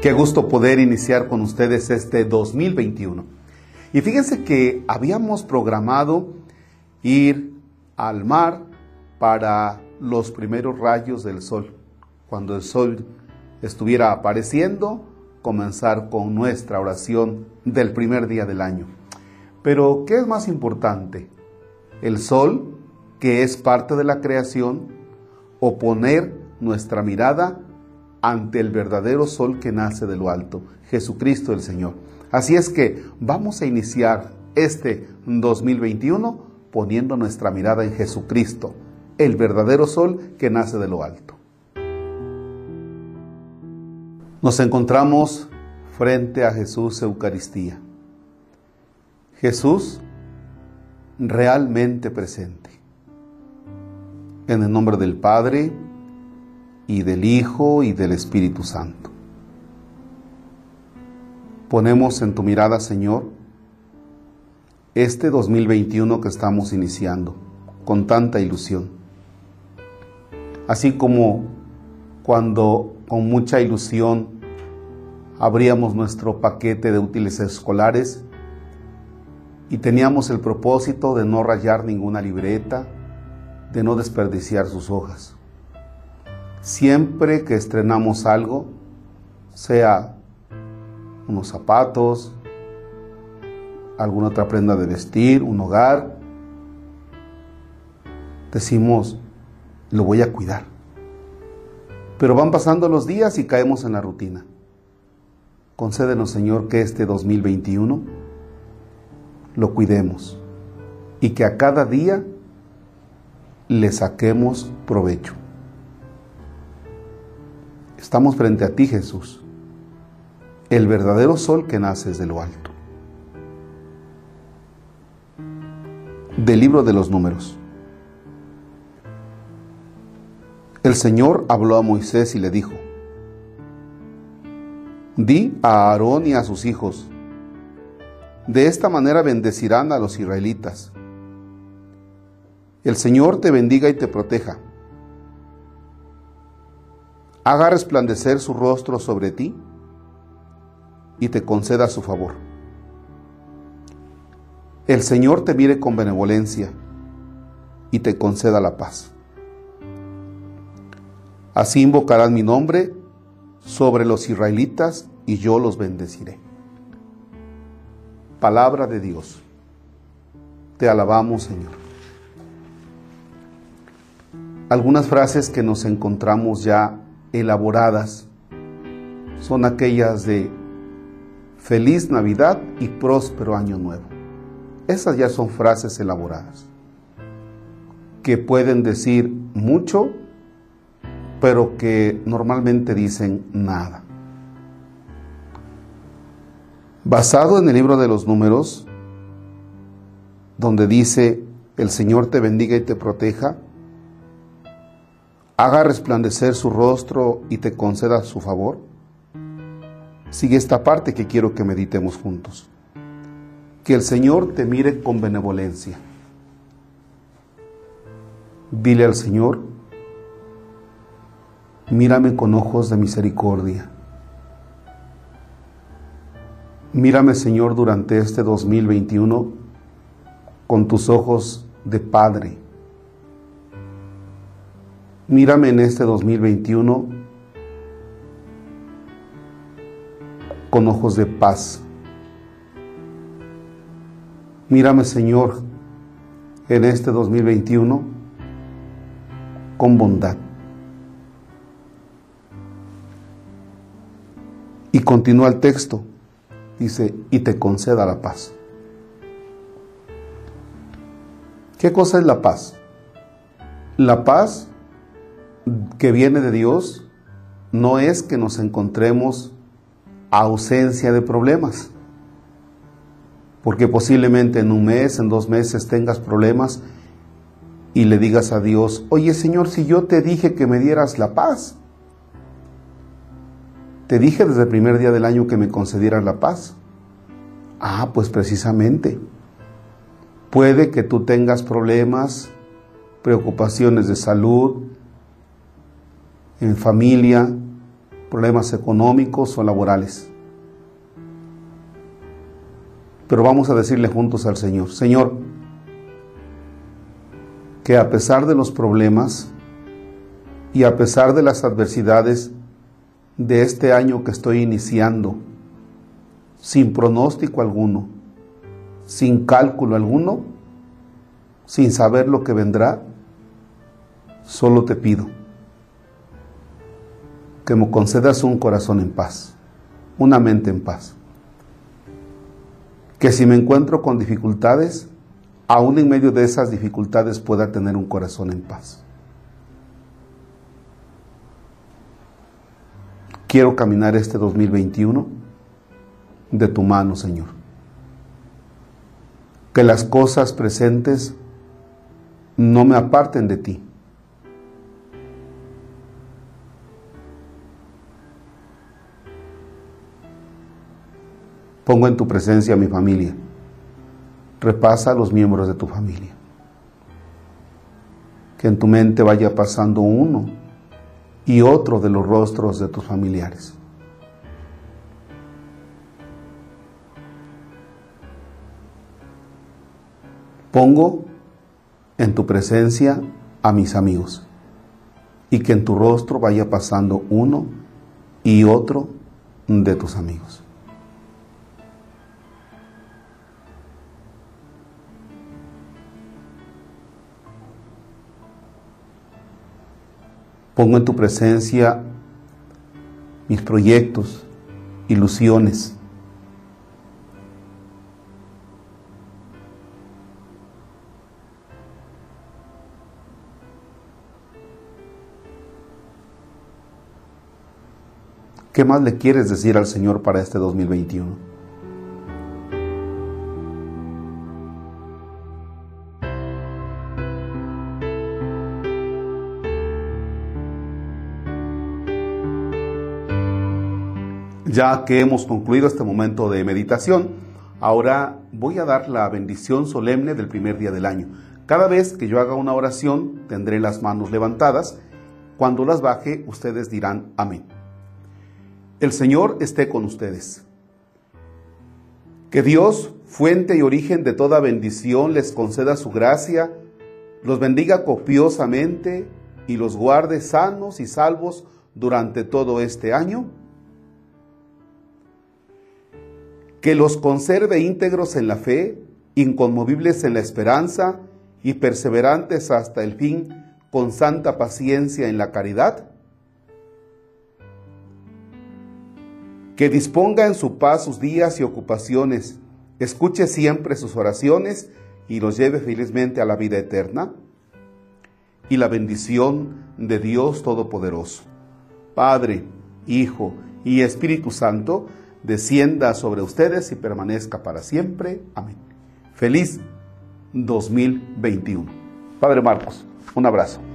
Qué gusto poder iniciar con ustedes este 2021. Y fíjense que habíamos programado ir al mar para los primeros rayos del sol. Cuando el sol estuviera apareciendo, comenzar con nuestra oración del primer día del año. Pero, ¿qué es más importante? ¿El sol, que es parte de la creación, o poner nuestra mirada ante el verdadero sol que nace de lo alto, Jesucristo el Señor? Así es que vamos a iniciar este 2021 poniendo nuestra mirada en Jesucristo, el verdadero sol que nace de lo alto. Nos encontramos frente a Jesús Eucaristía. Jesús realmente presente. En el nombre del Padre y del Hijo y del Espíritu Santo. Ponemos en tu mirada, Señor, este 2021 que estamos iniciando con tanta ilusión. Así como cuando con mucha ilusión abríamos nuestro paquete de útiles escolares y teníamos el propósito de no rayar ninguna libreta, de no desperdiciar sus hojas. Siempre que estrenamos algo, sea unos zapatos, alguna otra prenda de vestir, un hogar, decimos, lo voy a cuidar. Pero van pasando los días y caemos en la rutina. Concédenos, Señor, que este 2021 lo cuidemos y que a cada día le saquemos provecho. Estamos frente a ti, Jesús, el verdadero sol que nace de lo alto. Del libro de los números. El Señor habló a Moisés y le dijo, Di a Aarón y a sus hijos, de esta manera bendecirán a los israelitas. El Señor te bendiga y te proteja. Haga resplandecer su rostro sobre ti y te conceda su favor. El Señor te mire con benevolencia y te conceda la paz. Así invocarán mi nombre sobre los israelitas y yo los bendeciré. Palabra de Dios. Te alabamos, Señor. Algunas frases que nos encontramos ya elaboradas son aquellas de feliz Navidad y próspero año nuevo. Esas ya son frases elaboradas que pueden decir mucho, pero que normalmente dicen nada. Basado en el libro de los números, donde dice, el Señor te bendiga y te proteja, haga resplandecer su rostro y te conceda su favor, sigue esta parte que quiero que meditemos juntos. Que el Señor te mire con benevolencia. Dile al Señor, mírame con ojos de misericordia. Mírame, Señor, durante este 2021 con tus ojos de Padre. Mírame en este 2021 con ojos de paz. Mírame, Señor, en este 2021 con bondad. Y continúa el texto. Dice, y te conceda la paz. ¿Qué cosa es la paz? La paz que viene de Dios no es que nos encontremos ausencia de problemas. Porque posiblemente en un mes, en dos meses tengas problemas y le digas a Dios, oye Señor, si yo te dije que me dieras la paz, te dije desde el primer día del año que me concedieras la paz. Ah, pues precisamente. Puede que tú tengas problemas, preocupaciones de salud, en familia, problemas económicos o laborales. Pero vamos a decirle juntos al Señor, Señor, que a pesar de los problemas y a pesar de las adversidades de este año que estoy iniciando, sin pronóstico alguno, sin cálculo alguno, sin saber lo que vendrá, solo te pido que me concedas un corazón en paz, una mente en paz. Que si me encuentro con dificultades, aún en medio de esas dificultades pueda tener un corazón en paz. Quiero caminar este 2021 de tu mano, Señor. Que las cosas presentes no me aparten de ti. Pongo en tu presencia a mi familia. Repasa a los miembros de tu familia. Que en tu mente vaya pasando uno y otro de los rostros de tus familiares. Pongo en tu presencia a mis amigos y que en tu rostro vaya pasando uno y otro de tus amigos. Pongo en tu presencia mis proyectos, ilusiones. ¿Qué más le quieres decir al Señor para este 2021? Ya que hemos concluido este momento de meditación, ahora voy a dar la bendición solemne del primer día del año. Cada vez que yo haga una oración, tendré las manos levantadas. Cuando las baje, ustedes dirán amén. El Señor esté con ustedes. Que Dios, fuente y origen de toda bendición, les conceda su gracia, los bendiga copiosamente y los guarde sanos y salvos durante todo este año que los conserve íntegros en la fe, inconmovibles en la esperanza y perseverantes hasta el fin con santa paciencia en la caridad? Que disponga en su paz sus días y ocupaciones, escuche siempre sus oraciones y los lleve felizmente a la vida eterna? Y la bendición de Dios Todopoderoso, Padre, Hijo y Espíritu Santo, descienda sobre ustedes y permanezca para siempre. Amén. Feliz 2021. Padre Marcos, un abrazo.